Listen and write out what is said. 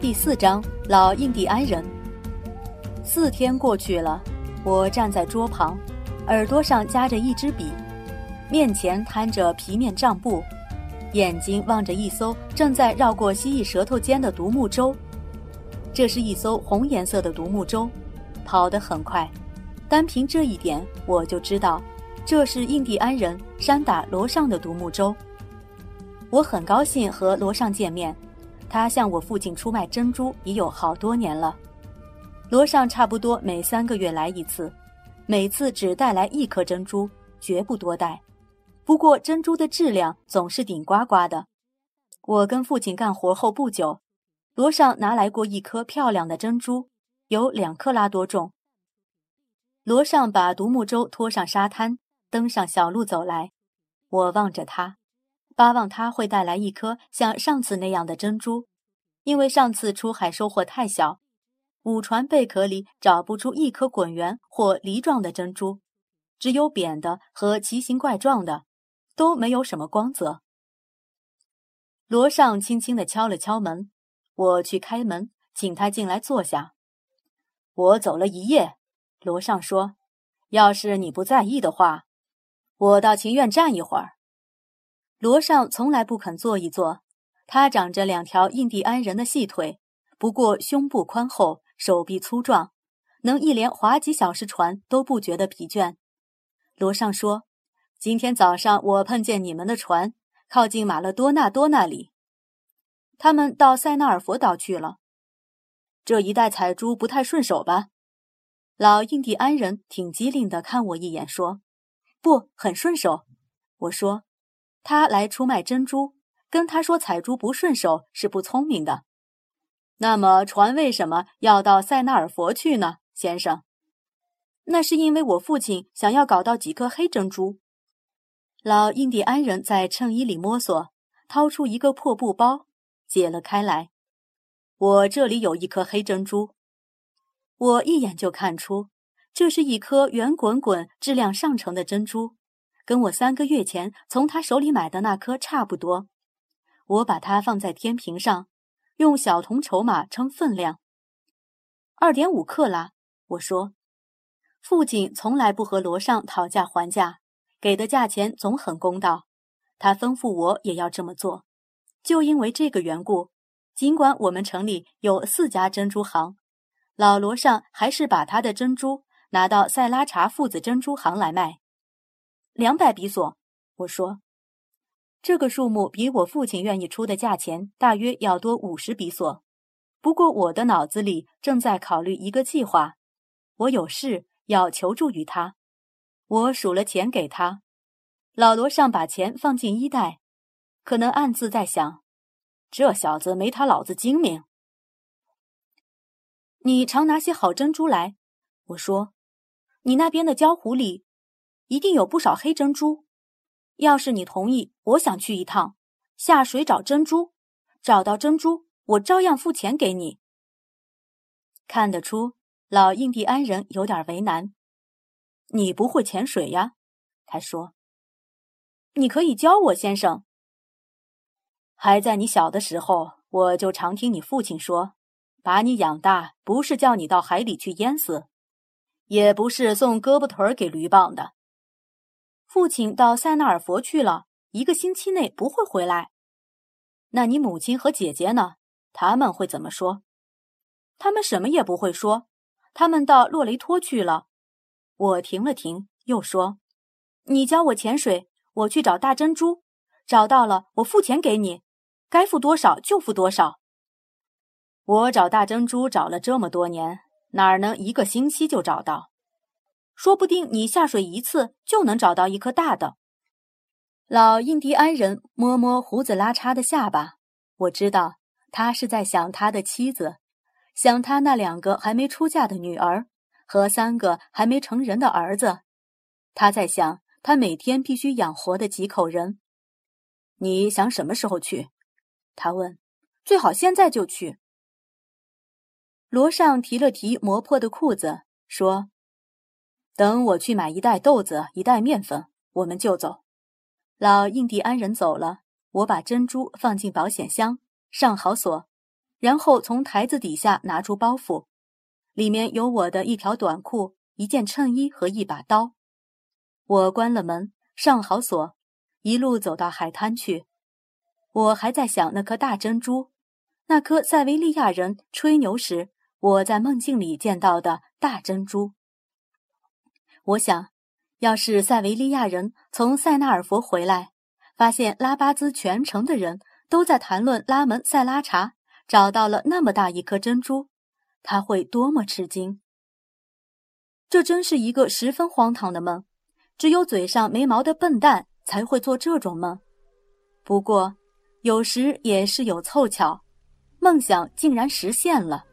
第四章，老印第安人。四天过去了，我站在桌旁，耳朵上夹着一支笔，面前摊着皮面账簿，眼睛望着一艘正在绕过蜥蜴舌头尖的独木舟。这是一艘红颜色的独木舟，跑得很快。单凭这一点，我就知道，这是印第安人山打罗尚的独木舟。我很高兴和罗尚见面。他向我父亲出卖珍珠已有好多年了，罗尚差不多每三个月来一次，每次只带来一颗珍珠，绝不多带。不过珍珠的质量总是顶呱呱的。我跟父亲干活后不久，罗尚拿来过一颗漂亮的珍珠，有两克拉多重。罗尚把独木舟拖上沙滩，登上小路走来，我望着他。巴望他会带来一颗像上次那样的珍珠，因为上次出海收获太小，五船贝壳里找不出一颗滚圆或梨状的珍珠，只有扁的和奇形怪状的，都没有什么光泽。罗尚轻轻地敲了敲门，我去开门，请他进来坐下。我走了一夜，罗尚说：“要是你不在意的话，我倒情愿站一会儿。”罗尚从来不肯坐一坐，他长着两条印第安人的细腿，不过胸部宽厚，手臂粗壮，能一连划几小时船都不觉得疲倦。罗尚说：“今天早上我碰见你们的船，靠近马勒多纳多那里，他们到塞纳尔佛岛去了。这一带采珠不太顺手吧？”老印第安人挺机灵的，看我一眼说：“不，很顺手。”我说。他来出卖珍珠，跟他说采珠不顺手是不聪明的。那么船为什么要到塞纳尔佛去呢，先生？那是因为我父亲想要搞到几颗黑珍珠。老印第安人在衬衣里摸索，掏出一个破布包，解了开来。我这里有一颗黑珍珠，我一眼就看出，这是一颗圆滚滚、质量上乘的珍珠。跟我三个月前从他手里买的那颗差不多，我把它放在天平上，用小铜筹码称分量。二点五克拉，我说。父亲从来不和罗尚讨价还价，给的价钱总很公道。他吩咐我也要这么做，就因为这个缘故，尽管我们城里有四家珍珠行，老罗尚还是把他的珍珠拿到塞拉查父子珍珠行来卖。两百比索，我说，这个数目比我父亲愿意出的价钱大约要多五十比索。不过我的脑子里正在考虑一个计划，我有事要求助于他。我数了钱给他，老罗尚把钱放进衣袋，可能暗自在想：这小子没他老子精明。你常拿些好珍珠来，我说，你那边的焦湖里。一定有不少黑珍珠。要是你同意，我想去一趟下水找珍珠。找到珍珠，我照样付钱给你。看得出老印第安人有点为难。你不会潜水呀？他说。你可以教我，先生。还在你小的时候，我就常听你父亲说，把你养大不是叫你到海里去淹死，也不是送胳膊腿儿给驴棒的。父亲到塞纳尔佛去了，一个星期内不会回来。那你母亲和姐姐呢？他们会怎么说？他们什么也不会说。他们到洛雷托去了。我停了停，又说：“你教我潜水，我去找大珍珠。找到了，我付钱给你，该付多少就付多少。我找大珍珠找了这么多年，哪能一个星期就找到？”说不定你下水一次就能找到一颗大的。老印第安人摸摸胡子拉碴的下巴，我知道他是在想他的妻子，想他那两个还没出嫁的女儿和三个还没成人的儿子。他在想他每天必须养活的几口人。你想什么时候去？他问。最好现在就去。罗尚提了提磨破的裤子，说。等我去买一袋豆子，一袋面粉，我们就走。老印第安人走了，我把珍珠放进保险箱，上好锁。然后从台子底下拿出包袱，里面有我的一条短裤、一件衬衣和一把刀。我关了门，上好锁，一路走到海滩去。我还在想那颗大珍珠，那颗塞维利亚人吹牛时我在梦境里见到的大珍珠。我想，要是塞维利亚人从塞纳尔佛回来，发现拉巴兹全城的人都在谈论拉门塞拉查找到了那么大一颗珍珠，他会多么吃惊！这真是一个十分荒唐的梦，只有嘴上没毛的笨蛋才会做这种梦。不过。有时也是有凑巧，梦想竟然实现了。